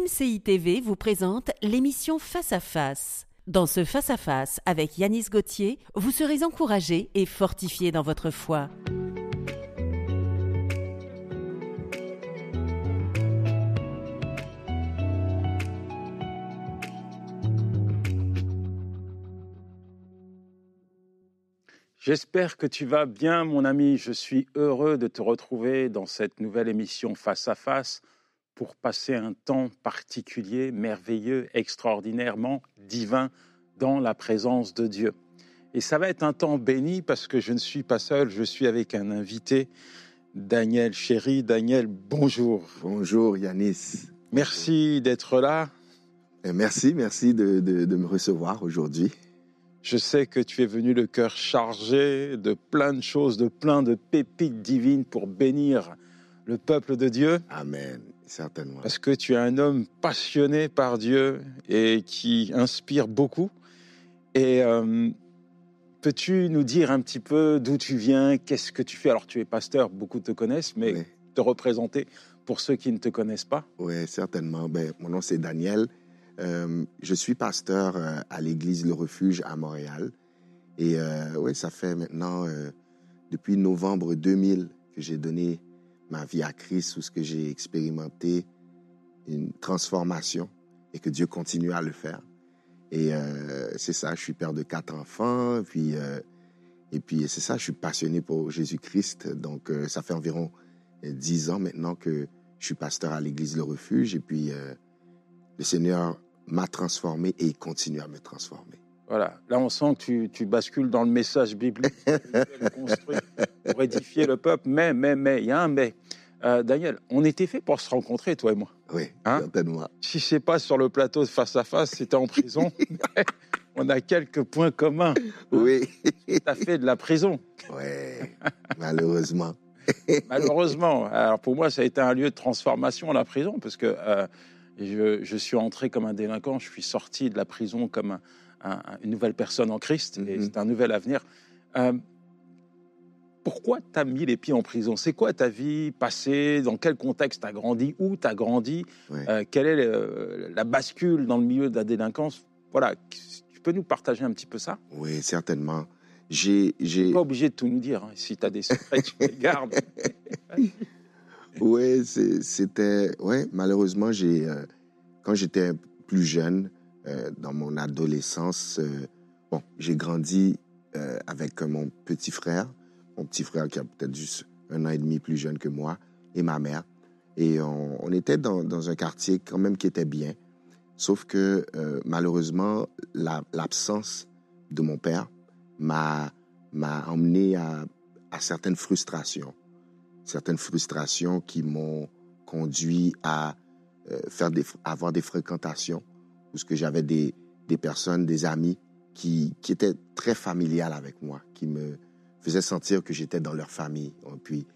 MCI TV vous présente l'émission Face à Face. Dans ce Face à Face avec Yanis Gauthier, vous serez encouragé et fortifié dans votre foi. J'espère que tu vas bien, mon ami. Je suis heureux de te retrouver dans cette nouvelle émission Face à Face pour passer un temps particulier, merveilleux, extraordinairement divin dans la présence de Dieu. Et ça va être un temps béni parce que je ne suis pas seul, je suis avec un invité, Daniel Chéri. Daniel, bonjour. Bonjour Yanis. Merci d'être là. Et merci, merci de, de, de me recevoir aujourd'hui. Je sais que tu es venu le cœur chargé de plein de choses, de plein de pépites divines pour bénir le peuple de Dieu. Amen, certainement. Parce que tu es un homme passionné par Dieu et qui inspire beaucoup. Et euh, peux-tu nous dire un petit peu d'où tu viens, qu'est-ce que tu fais? Alors tu es pasteur, beaucoup te connaissent, mais Oui. te représenter pour ceux qui ne te connaissent pas. Oui, certainement. Ben, mon nom c'est Daniel. Euh, je suis pasteur euh, à l'église Le Refuge à Montréal. Et euh, oui, ça fait maintenant euh, depuis novembre 2000 que j'ai donné ma vie à Christ, où ce que j'ai expérimenté une transformation et que Dieu continue à le faire. Et euh, c'est ça, je suis père de quatre enfants, puis euh, et puis c'est ça, je suis passionné pour Jésus-Christ. Donc euh, ça fait environ dix ans maintenant que je suis pasteur à l'église Le Refuge, et puis le Seigneur m'a transformé et il continue à me transformer. Voilà, là on sent que tu, tu bascules dans le message biblique que construit pour édifier le peuple. Mais, mais, mais, il y a un mais. Euh, Daniel, on était fait pour se rencontrer, toi et moi. Oui, Hein certainement. Si c'est pas sur le plateau de face à face, c'était en prison. on a quelques points communs. Oui, Tu as fait de la prison, ouais, malheureusement. malheureusement. Alors pour moi, ça a été un lieu de transformation, la prison, parce que euh, je, je suis entré comme un délinquant, je suis sorti de la prison comme un- un- une nouvelle personne en Christ, et Mhm. c'est un nouvel avenir. Euh, pourquoi tu as mis les pieds en prison? C'est quoi ta vie passée? Dans quel contexte tu as grandi? Où tu as grandi. Euh, Quelle est le- la bascule dans le milieu de la délinquance? Voilà, tu peux nous partager un petit peu ça? Oui, certainement. J'ai, Tu j'ai, n'es pas obligé de tout nous dire. hein. Si tu as des secrets, tu les gardes. Oui, c'était. Ouais, malheureusement, j'ai. euh, quand j'étais plus jeune, euh, dans mon adolescence, euh, bon, j'ai grandi euh, avec euh, mon petit frère, mon petit frère qui a peut-être juste un an et demi plus jeune que moi, et ma mère. Et on, était dans, un quartier quand même qui était bien. Sauf que euh, malheureusement, la- l'absence de mon père m'a emmené à, certaines frustrations certaines frustrations qui m'ont conduit à euh, faire des, avoir des fréquentations où ce que j'avais des, des personnes, des amis qui, qui étaient très familiales avec moi, qui me faisaient sentir que j'étais dans leur famille. Et puis,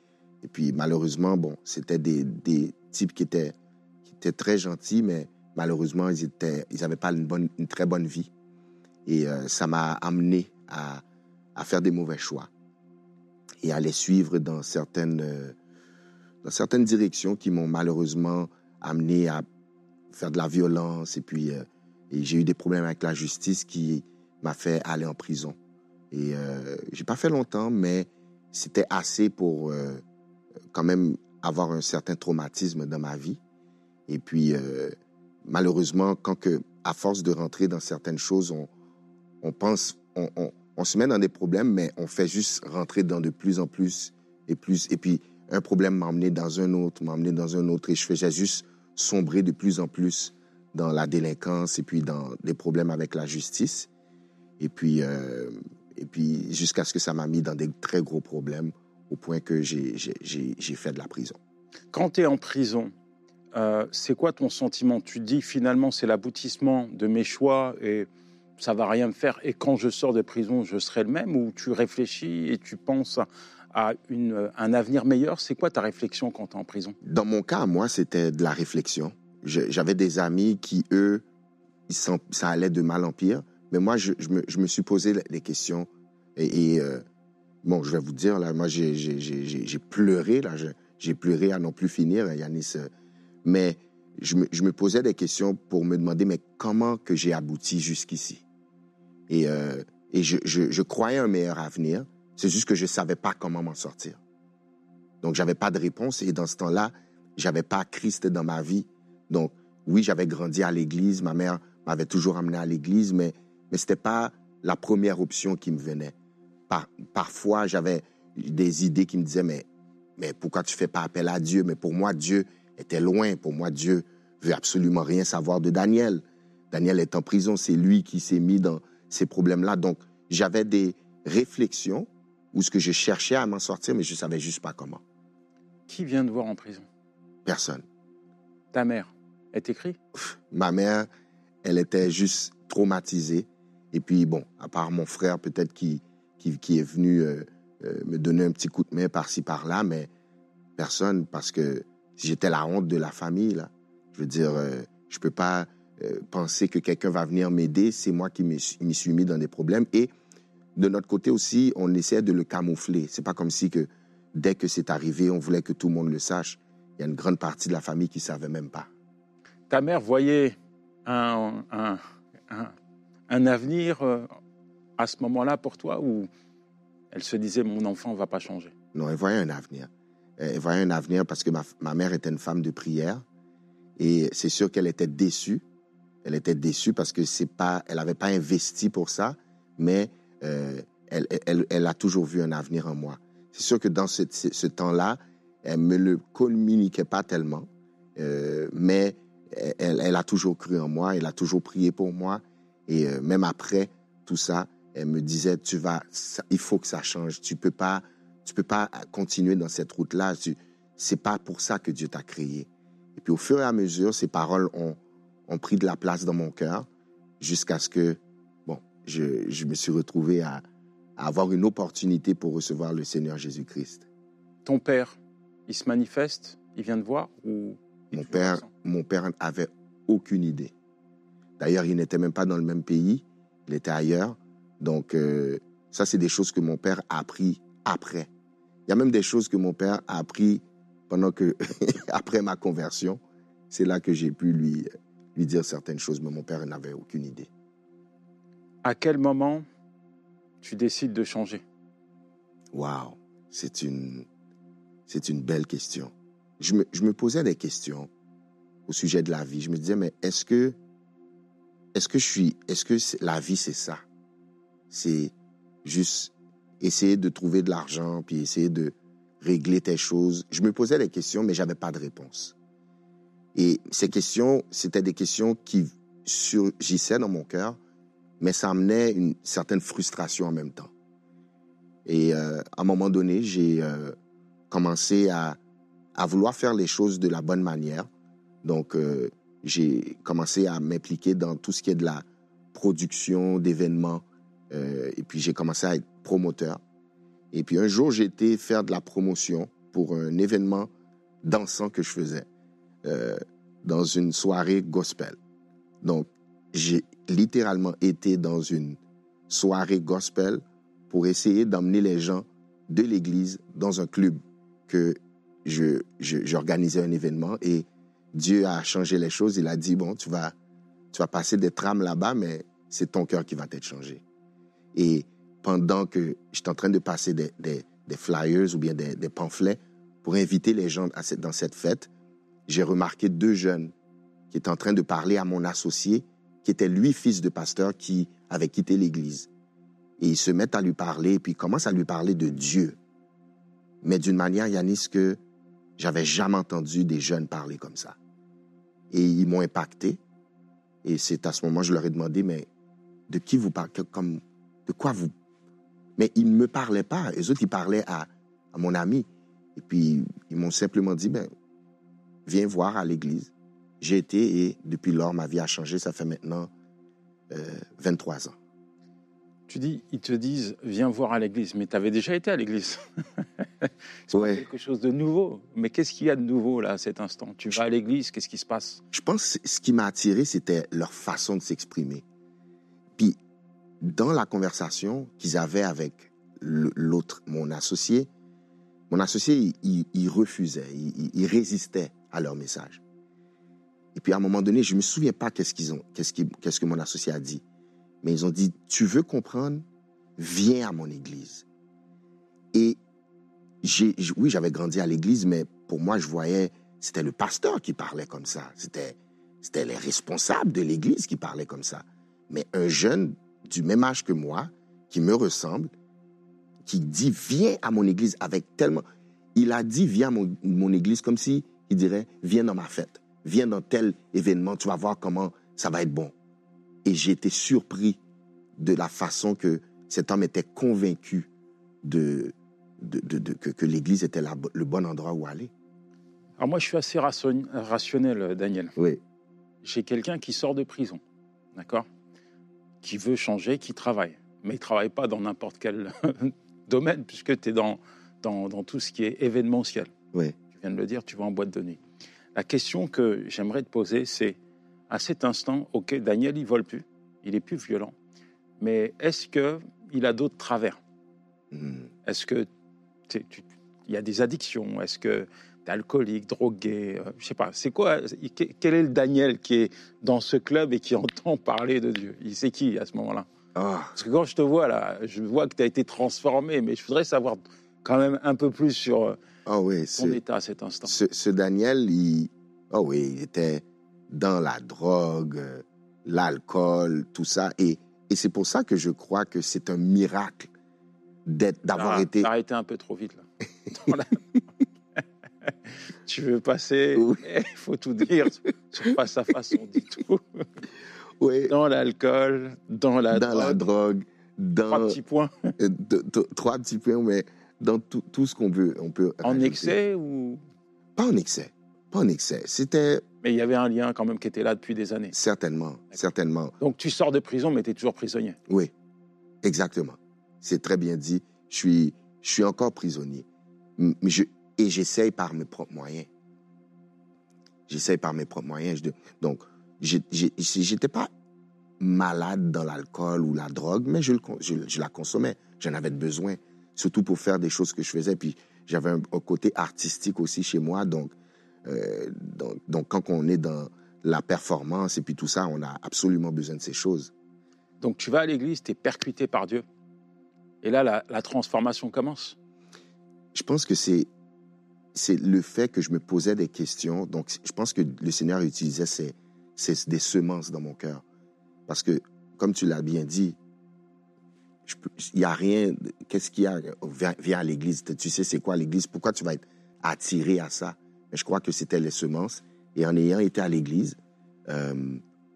et puis malheureusement, bon, c'était des, des types qui étaient, qui étaient très gentils, mais malheureusement, ils étaient, ils n'avaient pas une, bonne, une très bonne vie. Et euh, ça m'a amené à, à faire des mauvais choix et à les suivre dans certaines, euh, dans certaines directions qui m'ont malheureusement amené à faire de la violence. Et puis, euh, j'ai eu des problèmes avec la justice qui m'a fait aller en prison. Et euh, j'ai pas fait longtemps, mais c'était assez pour euh, quand même avoir un certain traumatisme dans ma vie. Et puis, euh, malheureusement, quand que, à force de rentrer dans certaines choses, on, pense, on, se met dans des problèmes, mais on fait juste rentrer dans de plus en plus et plus. Et puis, un problème m'a emmené dans un autre, m'a emmené dans un autre, et je faisais juste sombrer de plus en plus dans la délinquance et puis dans des problèmes avec la justice. Et puis, euh, et puis jusqu'à ce que ça m'a mis dans des très gros problèmes au point que j'ai fait de la prison. Quand tu es en prison, euh, c'est quoi ton sentiment? Tu te dis finalement c'est l'aboutissement de mes choix et ça va rien me faire et quand je sors de prison je serai le même? Ou tu réfléchis et tu penses à, une, un avenir meilleur? C'est quoi ta réflexion quand tu es en prison? Dans mon cas, moi, c'était de la réflexion. J'avais des amis qui, eux, ils sont- ça allait de mal en pire. Mais moi, je, me, je me suis posé les questions. Et, euh, bon, je vais vous dire, là, moi, j'ai pleuré, là. J'ai pleuré à non plus finir, Yanis. euh, Mais je me, je me posais des questions pour me demander, mais comment que j'ai abouti jusqu'ici? Et, euh, et je, je, je croyais un meilleur avenir, c'est juste que je ne savais pas comment m'en sortir. Donc, j'avais pas de réponse et dans ce temps-là, j'avais pas Christ dans ma vie. Donc, oui, j'avais grandi à l'église, ma mère m'avait toujours amené à l'église, mais, mais ce n'était pas la première option qui me venait. Par, parfois, j'avais des idées qui me disaient, mais, mais pourquoi tu fais pas appel à Dieu? Mais pour moi, Dieu était loin. Pour moi, Dieu veut absolument rien savoir de Daniel. Daniel est en prison, c'est lui qui s'est mis dans ces problèmes-là. Donc, j'avais des réflexions où ce que je cherchais à m'en sortir, mais je savais juste pas comment. Qui vient te voir en prison? Personne. Ta mère est écrit Ma mère, elle était juste traumatisée. Et puis, bon, à part mon frère, peut-être, qui, qui, est venu euh, euh, me donner un petit coup de main par-ci, par-là, mais personne, parce que j'étais la honte de la famille, là. Je veux dire, euh, je peux pas euh, penser que quelqu'un va venir m'aider. C'est moi qui m'y suis mis dans des problèmes. Et de notre côté aussi, on essaie de le camoufler. C'est pas comme si que dès que c'est arrivé, on voulait que tout le monde le sache. Il y a une grande partie de la famille qui savait même pas. Ta mère voyait un, un, un avenir euh, à ce moment-là pour toi ou elle se disait mon enfant va pas changer? Non, elle voyait un avenir. Elle voyait un avenir parce que ma, ma mère était une femme de prière et c'est sûr qu'elle était déçue. Elle était déçue parce que c'est pas, elle n'avait pas investi pour ça, mais euh, elle, elle, elle, a toujours vu un avenir en moi. C'est sûr que dans ce, ce temps-là, elle me le communiquait pas tellement, euh, mais elle, elle, a toujours cru en moi, elle a toujours prié pour moi, et euh, même après tout ça, elle me disait tu vas, ça, il faut que ça change. Tu peux pas, tu peux pas continuer dans cette route-là. C'est pas pour ça que Dieu t'a créé. Et puis au fur et à mesure, ces paroles ont, ont pris de la place dans mon cœur jusqu'à ce que, bon, je, je me suis retrouvé à, à avoir une opportunité pour recevoir le Seigneur Jésus-Christ. Ton père, il se manifeste, il vient te voir ou mon père, mon père avait aucune idée. D'ailleurs, il n'était même pas dans le même pays, il était ailleurs. Donc, euh, ça, c'est des choses que mon père a appris après. Il y a même des choses que mon père a appris pendant que, après ma conversion. C'est là que j'ai pu lui, lui dire certaines choses, mais mon père n'avait aucune idée. À quel moment tu décides de changer? Waouh, c'est une, c'est une belle question. Je me, je me, posais des questions au sujet de la vie. Je me disais, mais est-ce que, est-ce que je suis, est-ce que la vie c'est ça? C'est juste essayer de trouver de l'argent puis essayer de régler tes choses. Je me posais des questions, mais j'avais pas de réponse. Et ces questions, c'était des questions qui surgissaient dans mon cœur, mais ça amenait une certaine frustration en même temps. Et euh, à un moment donné, j'ai euh, commencé à, à, vouloir faire les choses de la bonne manière. Donc, euh, j'ai commencé à m'impliquer dans tout ce qui est de la production d'événements. et puis, j'ai commencé à être promoteur. Et puis, un jour, j'ai été faire de la promotion pour un événement dansant que je faisais dans une soirée gospel. Donc, j'ai littéralement été dans une soirée gospel pour essayer d'emmener les gens de l'église dans un club que je, j'organisais un événement et Dieu a changé les choses. Il a dit, bon, tu vas, tu vas passer des trames là-bas, mais c'est ton cœur qui va être changé. Et pendant que j'étais en train de passer des, flyers ou bien des, des, pamphlets pour inviter les gens à cette, dans cette fête, j'ai remarqué deux jeunes qui étaient en train de parler à mon associé, qui était lui fils de pasteur, qui avait quitté l'église. Et ils se mettent à lui parler, puis ils commencent à lui parler de Dieu. Mais d'une manière, Yanis, que j'avais jamais entendu des jeunes parler comme ça. Et ils m'ont impacté. Et c'est à ce moment, je leur ai demandé, mais de qui vous parlez, comme, de quoi vous... Mais ils ne me parlaient pas. Les autres, ils parlaient à, à mon ami. Et puis, ils m'ont simplement dit, ben, viens voir à l'église. J'ai été et depuis lors, ma vie a changé. Ça fait maintenant euh, 23 ans. Tu dis, ils te disent, viens voir à l'église, mais tu avais déjà été à l'église. c'est ouais. quelque chose de nouveau. Mais qu'est-ce qu'il y a de nouveau là à cet instant? Tu vas à l'église, qu'est-ce qui se passe? Je pense que ce qui m'a attiré, c'était leur façon de s'exprimer. Puis, dans la conversation qu'ils avaient avec l'autre, mon associé, mon associé, il, il refusait, il, il, résistait à leur message. Et puis à un moment donné, je me souviens pas qu'est-ce qu'ils ont, qu'est-ce que mon associé a dit. Mais ils ont dit, tu veux comprendre, viens à mon église. Et j'ai, oui, j'avais grandi à l'église, mais pour moi, je voyais, c'était le pasteur qui parlait comme ça. C'était, c'était les responsables de l'église qui parlaient comme ça. Mais un jeune du même âge que moi, qui me ressemble, qui dit, viens à mon église avec tellement... Il a dit, viens à mon, église comme si il dirait, viens dans ma fête, viens dans tel événement, tu vas voir comment ça va être bon. Et j'ai été surpris de la façon que cet homme était convaincu de, de, de, que, que l'Église était la, le bon endroit où aller. Alors moi, je suis assez rationnel, Daniel. Oui. J'ai quelqu'un qui sort de prison, d'accord? Qui veut changer, qui travaille. Mais il ne travaille pas dans n'importe quel domaine, puisque tu es dans, dans, dans, tout ce qui est événementiel. Oui. Tu viens de le dire, tu vas en boîte de nuit. La question que j'aimerais te poser, c'est à cet instant, ok, Daniel, il vole plus, il est plus violent, mais est-ce que il a d'autres travers? Hmm. Est-ce que il y a des addictions? Est-ce que tu es alcoolique, drogué? Euh, Je sais pas. C'est quoi Quel est le Daniel qui est dans ce club et qui entend parler de Dieu? Il sait qui à ce moment-là? Ah, Parce que quand je te vois là, je vois que tu as été transformé, mais je voudrais savoir quand même un peu plus sur oui, ton état à cet instant. ce, ce Daniel, il, oh oui, il était dans la drogue, euh, l'alcool, tout ça. Et, et c'est pour ça que je crois que c'est un miracle d'avoir Ah, été. t'as arrêté un peu trop vite là. Dans la- tu veux passer? Oui. Il faut tout dire sur face à face, on dit tout. Oui, Dans l'alcool, dans la dans la drogue. drogue, Trois dans petits points. euh, trois petits points, mais dans tout, tout ce qu'on veut, on peut. En rajouter. excès ou? Pas en excès. Pas en excès. C'était Mais il y avait un lien quand même qui était là depuis des années. certainement, certainement. Donc tu sors de prison, mais tu es toujours prisonnier. Oui, exactement. C'est très bien dit. Je suis, je suis encore prisonnier. Je- et j'essaye par mes propres moyens. J'essaye par mes propres moyens. Je- donc, j'étais pas malade dans l'alcool ou la drogue, mais je, le con- je, je la consommais. J'en avais besoin, surtout pour faire des choses que je faisais. Puis j'avais un, un côté artistique aussi chez moi. Donc, euh, donc, donc, quand on est dans la performance et puis tout ça, on a absolument besoin de ces choses. Donc tu vas à l'église, tu es percuté par Dieu. Et là, la, la transformation commence. je pense que c'est c'est le fait que je me posais des questions. Donc, je pense que le Seigneur utilisait ces, ces- des semences dans mon cœur. Parce que, comme tu l'as bien dit, il n'y a rien. Qu'est-ce qu'il y a Viens, viens à l'église? Tu sais, c'est quoi l'église? Pourquoi tu vas être attiré à ça? Je crois que c'était les semences. Et en ayant été à l'église, euh,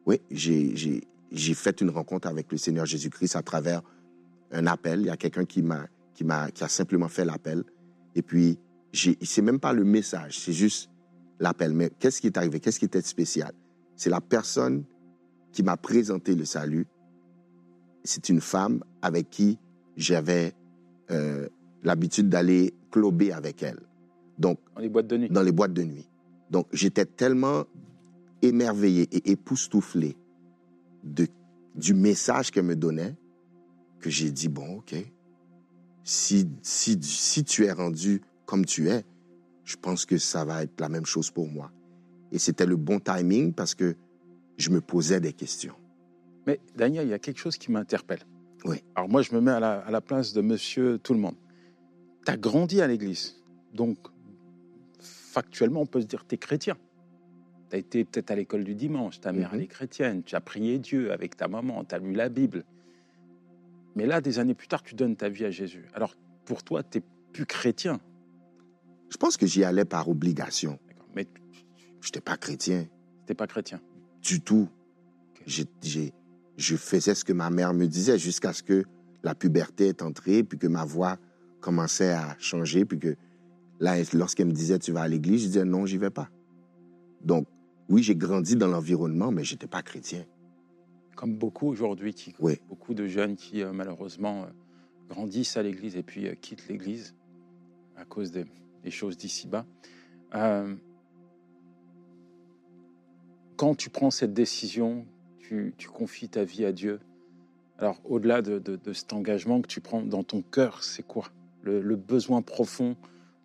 oui, j'ai- fait une rencontre avec le Seigneur Jésus-Christ à travers un appel. Il y a quelqu'un qui m'a qui m'a qui a simplement fait l'appel. Et puis, c'est même pas le message, c'est juste l'appel. Mais qu'est-ce qui est arrivé? Qu'est-ce qui était spécial? C'est la personne qui m'a présenté le salut. C'est une femme avec qui j'avais euh, l'habitude d'aller clober avec elle. Donc, Dans les boîtes de nuit. dans les boîtes de nuit. Donc, j'étais tellement émerveillé et époustouflé de, du message qu'elle me donnait que j'ai dit, bon, OK, si, si, si tu es rendu comme tu es, je pense que ça va être la même chose pour moi. Et c'était le bon timing parce que je me posais des questions. Mais Daniel, il y a quelque chose qui m'interpelle. Oui. Alors moi, je me mets à la, à la place de monsieur tout le monde. Tu as grandi à l'église. Donc, factuellement, on peut se dire tu es chrétien. Tu as été peut-être à l'école du dimanche, ta mère, Mhm. elle est chrétienne, tu as prié Dieu avec ta maman, tu as lu la Bible. Mais là, des années plus tard, tu donnes ta vie à Jésus. Alors, pour toi, tu n'es plus chrétien. Je pense que j'y allais par obligation. Mais tu Je n'étais pas chrétien. n'es pas chrétien. du tout. Je faisais ce que ma mère me disait jusqu'à ce que la puberté est entrée, puis que ma voix commençait à changer, puis que là, lorsqu'elle me disait tu vas à l'église, je disais non, j'y vais pas. Donc, oui, j'ai grandi dans l'environnement, mais j'étais pas chrétien. Comme beaucoup aujourd'hui, qui, Oui. beaucoup de jeunes qui, euh, malheureusement, euh, grandissent à l'église et puis euh, quittent l'église à cause des, des choses d'ici-bas. Quand tu prends cette décision, tu, tu confies ta vie à Dieu. Alors, au-delà de, de- de cet engagement que tu prends dans ton cœur, c'est quoi? Le, le besoin profond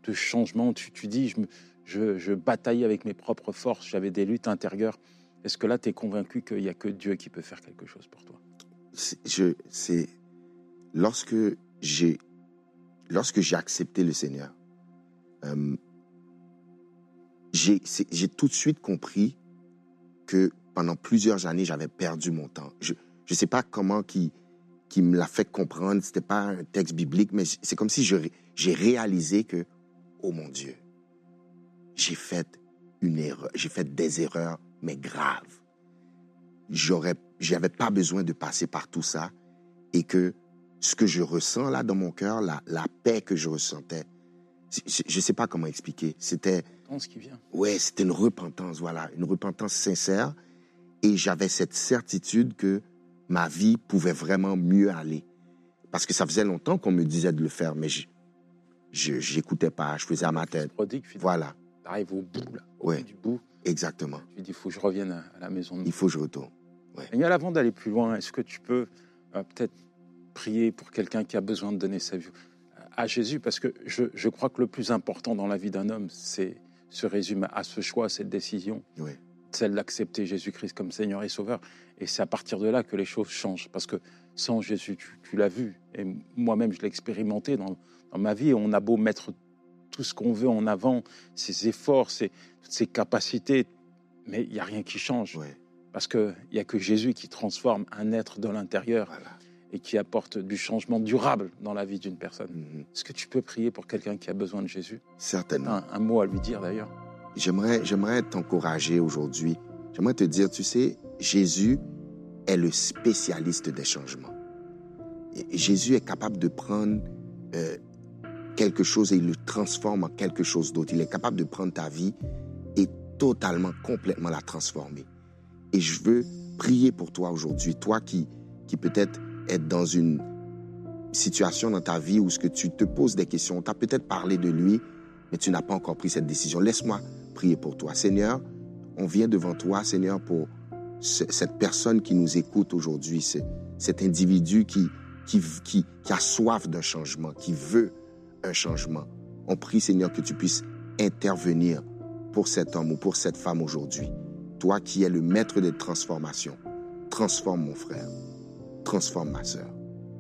de changement tu, tu dis, je je, je bataillais avec mes propres forces, j'avais des luttes intérieures. Est-ce que là, tu es convaincu qu'il n'y a que Dieu qui peut faire quelque chose pour toi? C'est- lorsque j'ai lorsque j'ai accepté le Seigneur, euh, j'ai tout de suite compris que pendant plusieurs années j'avais perdu mon temps. Je je sais pas comment qui qui me l'a fait comprendre. C'était pas un texte biblique, mais c'est comme si j'ai réalisé que oh mon Dieu, j'ai fait une erreur, j'ai fait des erreurs mais graves j'aurais, j'avais pas besoin de passer par tout ça et que ce que je ressens là dans mon cœur, la, la paix que je ressentais, je, je sais pas comment expliquer. C'était, qui vient. ouais, c'était une repentance, voilà, une repentance sincère et j'avais cette certitude que ma vie pouvait vraiment mieux aller parce que ça faisait longtemps qu'on me disait de le faire, mais je, je j'écoutais pas, je faisais à ma tête. Prodigue. Voilà, Tu arrives au bout, là, au Ouais. bout du bout. exactement. Tu dis, il faut que je revienne à, à la maison. de Il faut que je retourne. Daniel, avant d'aller plus loin, est-ce que tu peux euh, peut-être prier pour quelqu'un qui a besoin de donner sa vie à Jésus? Parce que je, je crois que le plus important dans la vie d'un homme, c'est se résume à ce choix, cette décision, Oui. celle d'accepter Jésus-Christ comme Seigneur et Sauveur. Et c'est à partir de là que les choses changent. Parce que sans Jésus, tu, tu l'as vu, et moi-même, je l'ai expérimenté dans, dans ma vie. On a beau mettre tout ce qu'on veut en avant, ses efforts, ses, ses capacités, mais il n'y a rien qui change. Ouais, Parce qu'il n'y a que Jésus qui transforme un être de l'intérieur voilà. et qui apporte du changement durable dans la vie d'une personne. Mhm. Est-ce que tu peux prier pour quelqu'un qui a besoin de Jésus? Certainement. un, un mot à lui dire d'ailleurs. J'aimerais, j'aimerais t'encourager aujourd'hui. J'aimerais te dire, tu sais, Jésus est le spécialiste des changements. Et Jésus est capable de prendre euh, quelque chose et il le transforme en quelque chose d'autre. Il est capable de prendre ta vie et totalement, complètement la transformer. Et je veux prier pour toi aujourd'hui, toi qui, qui peut-être est dans une situation dans ta vie où ce que tu te poses des questions, tu as peut-être parlé de lui, mais tu n'as pas encore pris cette décision. Laisse-moi prier pour toi. Seigneur, on vient devant toi, Seigneur, pour ce- cette personne qui nous écoute aujourd'hui, ce- cet individu qui, qui, qui, qui a soif d'un changement, qui veut un changement. On prie, Seigneur, que tu puisses intervenir pour cet homme ou pour cette femme aujourd'hui. Toi qui es le maître des transformations, transforme mon frère, transforme ma sœur,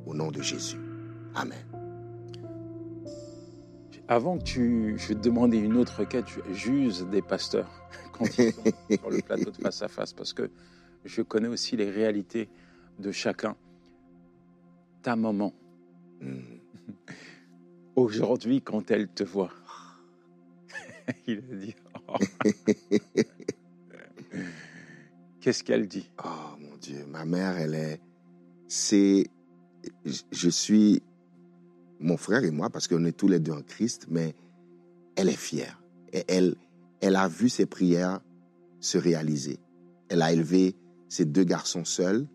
au nom de Jésus. Amen. Avant que tu, je vais te demander une autre requête, j'use des pasteurs quand ils sont sur le plateau de face à face parce que je connais aussi les réalités de chacun. Ta maman, Mm. Aujourd'hui, quand elle te voit, il a dit, Oh. qu'est-ce qu'elle dit? Oh mon Dieu, ma mère, elle est. C'est. je- suis. Mon frère et moi, parce qu'on est tous les deux en Christ, mais elle est fière. Et elle, elle a vu ses prières se réaliser. Elle a élevé ses deux garçons seuls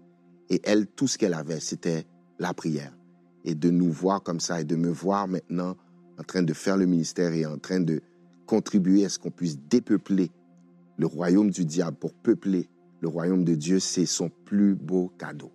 et elle, tout ce qu'elle avait, c'était la prière. Et de nous voir comme ça et de me voir maintenant en train de faire le ministère et en train de contribuer à ce qu'on puisse dépeupler le royaume du diable pour peupler le royaume de Dieu, c'est son plus beau cadeau.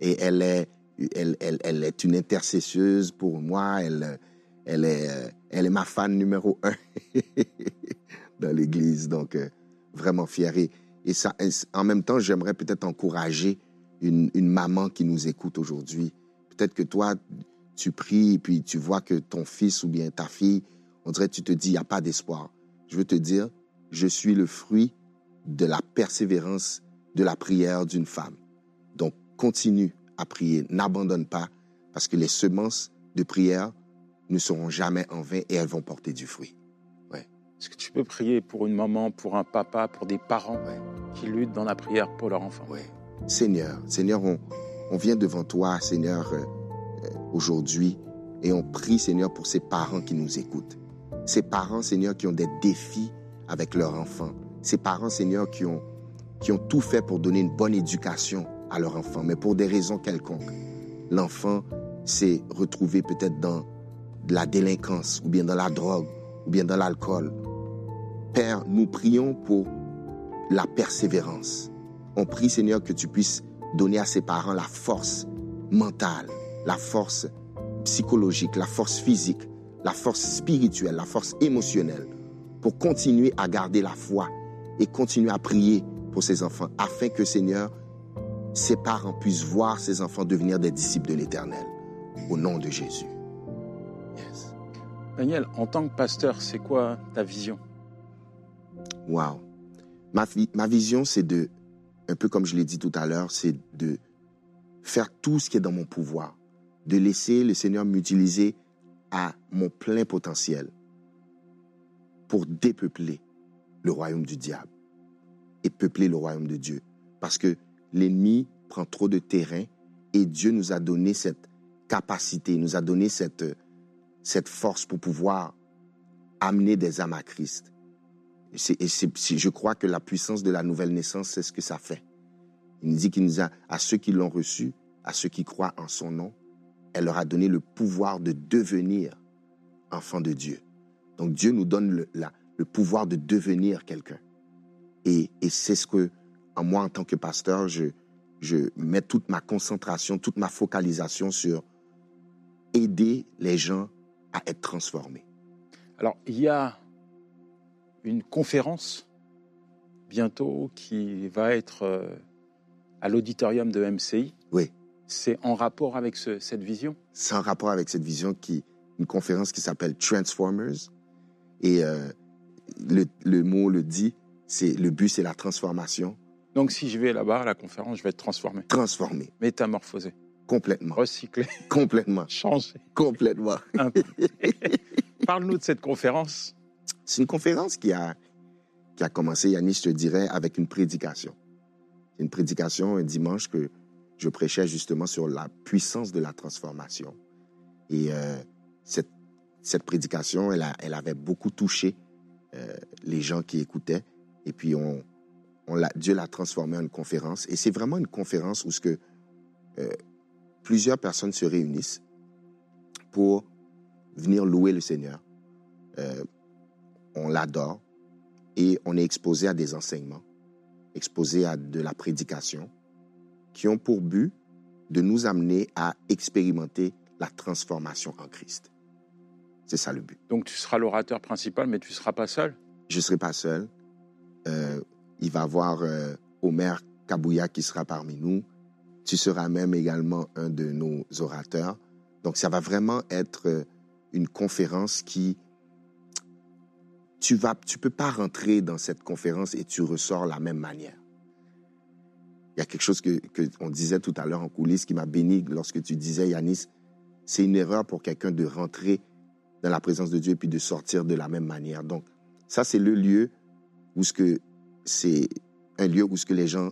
Et elle est, elle, elle, elle est une intercesseuse pour moi. Elle, elle, est, elle est ma fan numéro un dans l'Église. Donc, euh, vraiment fière. Et, et ça, en même temps, j'aimerais peut-être encourager une, une maman qui nous écoute aujourd'hui. Peut-être que toi, tu pries et puis tu vois que ton fils ou bien ta fille, on dirait tu te dis, il n'y a pas d'espoir. Je veux te dire, je suis le fruit de la persévérance de la prière d'une femme. Donc, continue à prier, n'abandonne pas, parce que les semences de prière ne seront jamais en vain et elles vont porter du fruit. Est-ce que tu peux prier pour une maman, pour un papa, pour des parents Ouais. qui luttent dans la prière pour leur enfant? Ouais. Seigneur, Seigneur, on, on vient devant toi, Seigneur, euh, euh, aujourd'hui, et on prie, Seigneur, pour ces parents qui nous écoutent. Ces parents, Seigneur, qui ont des défis avec leur enfant. Ces parents, Seigneur, qui ont, qui ont tout fait pour donner une bonne éducation à leur enfant, mais pour des raisons quelconques. L'enfant s'est retrouvé peut-être dans la délinquance, ou bien dans la drogue, ou bien dans l'alcool. Père, nous prions pour la persévérance. On prie, Seigneur, que tu puisses donner à ses parents la force mentale, la force psychologique, la force physique, la force spirituelle, la force émotionnelle pour continuer à garder la foi et continuer à prier pour ses enfants, afin que Seigneur, ses parents puissent voir ses enfants devenir des disciples de l'Éternel. Au nom de Jésus. Yes. Daniel, en tant que pasteur, c'est quoi ta vision? Wow. Ma, ma vision, c'est de, un peu comme je l'ai dit tout à l'heure, c'est de faire tout ce qui est dans mon pouvoir, de laisser le Seigneur m'utiliser à mon plein potentiel pour dépeupler le royaume du diable et peupler le royaume de Dieu. Parce que l'ennemi prend trop de terrain et Dieu nous a donné cette capacité, nous a donné cette, force pour pouvoir amener des âmes à Christ. Je crois que la puissance de la nouvelle naissance, c'est ce que ça fait. Il nous dit qu'il nous a, à ceux qui l'ont reçu, à ceux qui croient en son nom, elle leur a donné le pouvoir de devenir enfants de Dieu. Donc Dieu nous donne le, pouvoir de devenir quelqu'un. Et, et c'est ce que, en moi, en tant que pasteur, je, je mets toute ma concentration, toute ma focalisation sur aider les gens à être transformés. Alors, il y a une conférence bientôt qui va être euh, à l'auditorium de MCI. Oui. C'est en rapport avec cette vision? C'est en rapport avec cette vision qui, une conférence qui s'appelle Transformers. Et euh, le, le, mot le dit, c'est le but, c'est la transformation. Donc si je vais là-bas à la conférence, je vais être transformé. Transformé. Métamorphosé. Complètement. Recyclé. Complètement. Changé. Complètement. Parle-nous de cette conférence. C'est une conférence qui a, qui a commencé, Yannis, je te dirais, avec une prédication. Une prédication un dimanche que je prêchais justement sur la puissance de la transformation. Et euh, cette, cette prédication, elle, elle avait beaucoup touché euh, les gens qui écoutaient. Et puis, on, on Dieu l'a transformé en une conférence. Et c'est vraiment une conférence où ce que, euh, plusieurs personnes se réunissent pour venir louer le Seigneur. On l'adore et on est exposé à des enseignements, exposé à de la prédication, qui ont pour but de nous amener à expérimenter la transformation en Christ. C'est ça le but. Donc tu seras l'orateur principal, mais tu ne seras pas seul? Je ne serai pas seul. Euh, il va y avoir euh, Omer Kabouya qui sera parmi nous. Tu seras même également un de nos orateurs. Donc ça va vraiment être euh, une conférence qui tu vas tu peux pas rentrer dans cette conférence et tu ressors la même manière. Il y a quelque chose que, que disait tout à l'heure en coulisses qui m'a béni lorsque tu disais Yanis, c'est une erreur pour quelqu'un de rentrer dans la présence de Dieu et puis de sortir de la même manière. Donc, ça, c'est le lieu où c'est un lieu où ce que les gens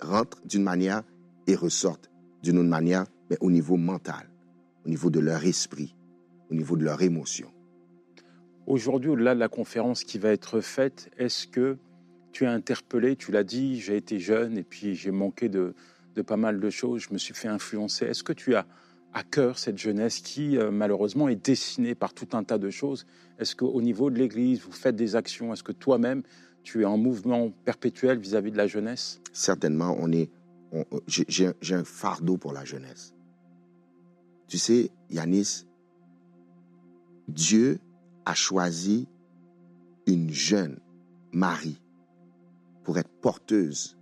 rentrent d'une manière et ressortent d'une autre manière, mais au niveau mental, au niveau de leur esprit, au niveau de leur émotion. Aujourd'hui, au-delà de la conférence qui va être faite, est-ce que tu es interpellé Tu l'as dit, j'ai été jeune et puis j'ai manqué de, pas mal de choses, je me suis fait influencer. Est-ce que tu as à cœur cette jeunesse qui, euh, malheureusement, est dessinée par tout un tas de choses? Est-ce qu'au niveau de l'Église, vous faites des actions? Est-ce que toi-même, tu es en mouvement perpétuel vis-à-vis de la jeunesse? Certainement, on est. J'ai un fardeau pour la jeunesse. Tu sais, Yanis, Dieu a choisi une jeune Marie pour être porteuse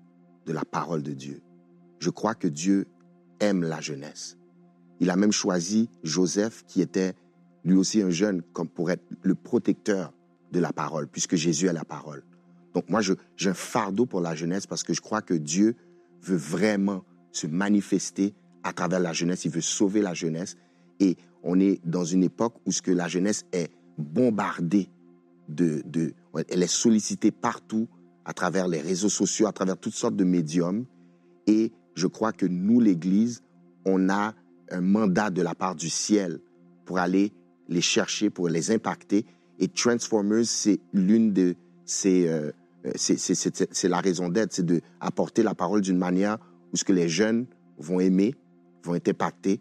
de la parole de Dieu. Je crois que Dieu aime la jeunesse. Il a même choisi Joseph, qui était lui aussi un jeune, comme pour être le protecteur de la parole, puisque Jésus est la parole. Donc moi, j'ai un fardeau pour la jeunesse parce que je crois que Dieu veut vraiment se manifester à travers la jeunesse. Il veut sauver la jeunesse. Et on est dans une époque où ce que la jeunesse est bombardée de, de, elle est sollicitée partout à travers les réseaux sociaux, à travers toutes sortes de médiums. Et je crois que nous, l'Église, on a un mandat de la part du ciel pour aller les chercher, pour les impacter. Et Transformers, c'est l'une de ces... Euh, c'est la raison d'être, c'est d'apporter la parole d'une manière où ce que les jeunes vont aimer, vont être impactés.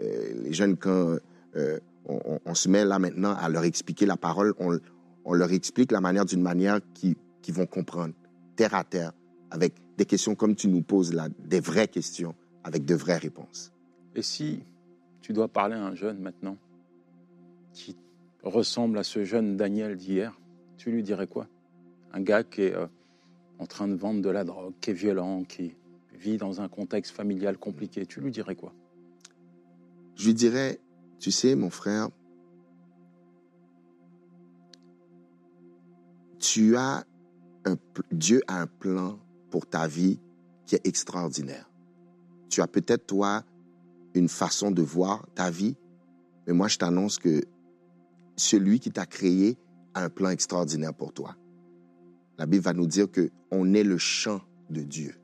Euh, les jeunes, quand euh, on, se met là maintenant à leur expliquer la parole, on, on leur explique la manière d'une manière qui, qui vont comprendre, terre à terre, avec des questions comme tu nous poses là, des vraies questions, avec de vraies réponses. Et si tu dois parler à un jeune maintenant qui ressemble à ce jeune Daniel d'hier, tu lui dirais quoi? Un gars qui est euh, en train de vendre de la drogue, qui est violent, qui vit dans un contexte familial compliqué, tu lui dirais quoi? Je lui dirais, tu sais, mon frère, tu as un, Dieu a un plan pour ta vie qui est extraordinaire. Tu as peut-être, toi, une façon de voir ta vie, mais moi, je t'annonce que celui qui t'a créé a un plan extraordinaire pour toi. La Bible va nous dire que on est le champ de Dieu.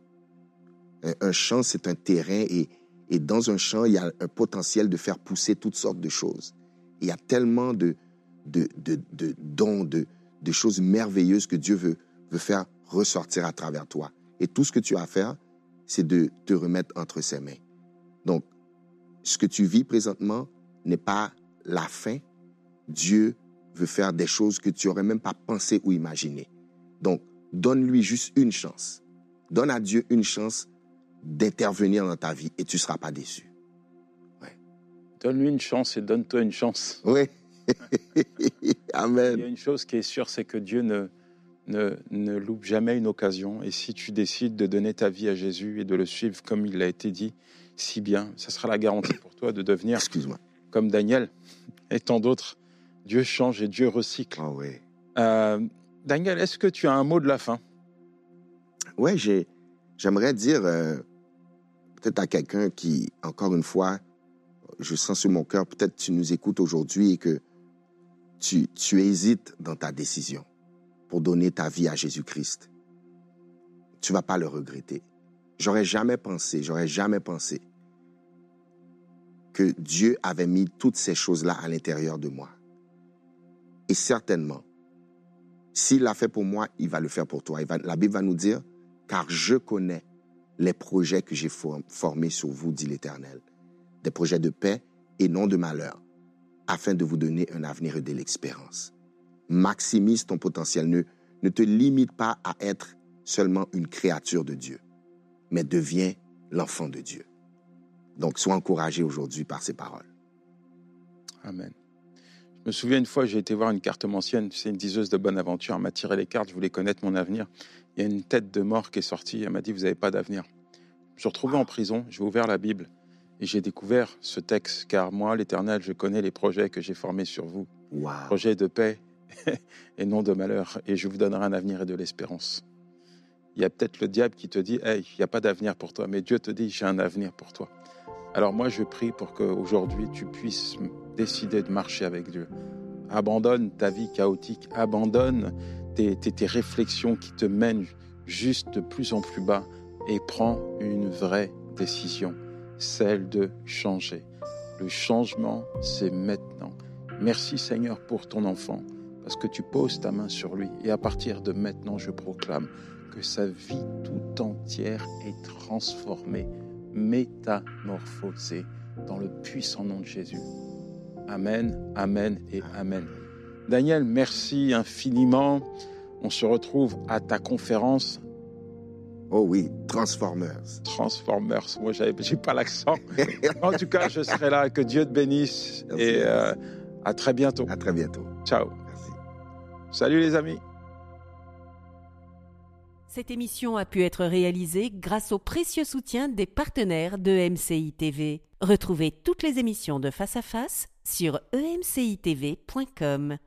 Un, champ, c'est un terrain et, et dans un champ, il y a un potentiel de faire pousser toutes sortes de choses. Il y a tellement de, dons, de, de choses merveilleuses que Dieu veut, veut faire ressortir à travers toi. Et tout ce que tu as à faire, c'est de te remettre entre ses mains. Donc, ce que tu vis présentement n'est pas la fin. Dieu veut faire des choses que tu n'aurais même pas pensé ou imaginé. Donc, donne-lui juste une chance. Donne à Dieu une chance d'intervenir dans ta vie et tu ne seras pas déçu. Ouais. Donne-lui une chance et donne-toi une chance. Oui. Amen. Il y a une chose qui est sûre, c'est que Dieu ne, ne, ne, loupe jamais une occasion. Et si tu décides de donner ta vie à Jésus et de le suivre comme il l'a été dit si bien, ça sera la garantie pour toi de devenir comme Daniel et tant d'autres. Dieu change et Dieu recycle. Oh oui. Euh, Daniel, est-ce que tu as un mot de la fin? Oui, j'aimerais dire euh, peut-être à quelqu'un qui, encore une fois, je sens sur mon cœur, peut-être tu nous écoutes aujourd'hui et que tu, hésites dans ta décision pour donner ta vie à Jésus-Christ, tu vas pas le regretter. J'aurais jamais pensé, j'aurais jamais pensé que Dieu avait mis toutes ces choses-là à l'intérieur de moi. Et certainement, s'il l'a fait pour moi, il va le faire pour toi. la Bible va nous dire, car je connais les projets que j'ai formés sur vous, dit l'Éternel. Des projets de paix et non de malheur, afin de vous donner un avenir et de l'expérience maximise ton potentiel. Ne, ne te limite pas à être seulement une créature de Dieu, mais deviens l'enfant de Dieu. Donc, sois encouragé aujourd'hui par ces paroles. Amen. Je me souviens une fois, j'ai été voir une carte ancienne, c'est une diseuse de bonne aventure, elle m'a tiré les cartes, je voulais connaître mon avenir. Il y a une tête de mort qui est sortie, elle m'a dit, vous n'avez pas d'avenir. Je me suis retrouvé en prison, j'ai ouvert la Bible et j'ai découvert ce texte, car moi, l'Éternel, je connais les projets que j'ai formés sur vous. Projets de paix et non de malheur, et je vous donnerai un avenir et de l'espérance. Il y a peut-être le diable qui te dit, hey, il n'y a pas d'avenir pour toi, mais Dieu te dit, j'ai un avenir pour toi. Alors moi, je prie pour qu'aujourd'hui, tu puisses décider de marcher avec Dieu. Abandonne ta vie chaotique, abandonne tes réflexions qui te mènent juste de plus en plus bas et prends une vraie décision, celle de changer. Le changement, c'est maintenant. Merci Seigneur pour ton enfant parce que tu poses ta main sur lui. Et à partir de maintenant, je proclame que sa vie tout entière est transformée, métamorphosée dans le puissant nom de Jésus. Amen, Amen et Amen. Daniel, merci infiniment. On se retrouve à ta conférence. Oh oui, Transformers. Transformers. Moi, j'ai pas l'accent. en tout cas, je serai là. Que Dieu te bénisse. Et euh, à très bientôt. À très bientôt. Ciao. Salut les amis. Cette émission a pu être réalisée grâce au précieux soutien des partenaires de MCI TV. Retrouvez toutes les émissions de Face à Face sur emcitv.com.